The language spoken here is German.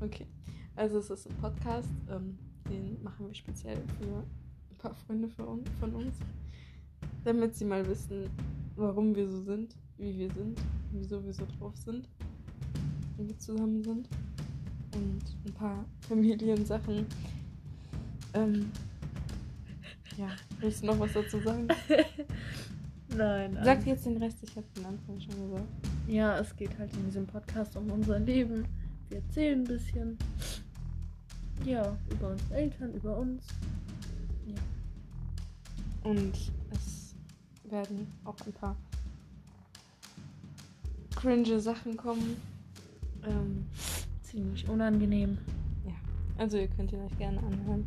Okay. Also es ist ein Podcast, ähm, den machen wir speziell für ein paar Freunde un von uns, damit sie mal wissen, warum wir so sind, wie wir sind, wieso wir so drauf sind, wie wir zusammen sind und ein paar Familiensachen. Ähm, ja, willst du noch was dazu sagen? Nein. Sag jetzt den Rest, ich habe den Anfang schon gesagt. Ja, es geht halt in diesem Podcast um unser Leben. Wir erzählen ein bisschen. Ja, über unsere Eltern, über uns. Ja. Und es werden auch ein paar cringe Sachen kommen. Ähm, Ziemlich unangenehm. also ihr könnt ihn euch gerne anhören.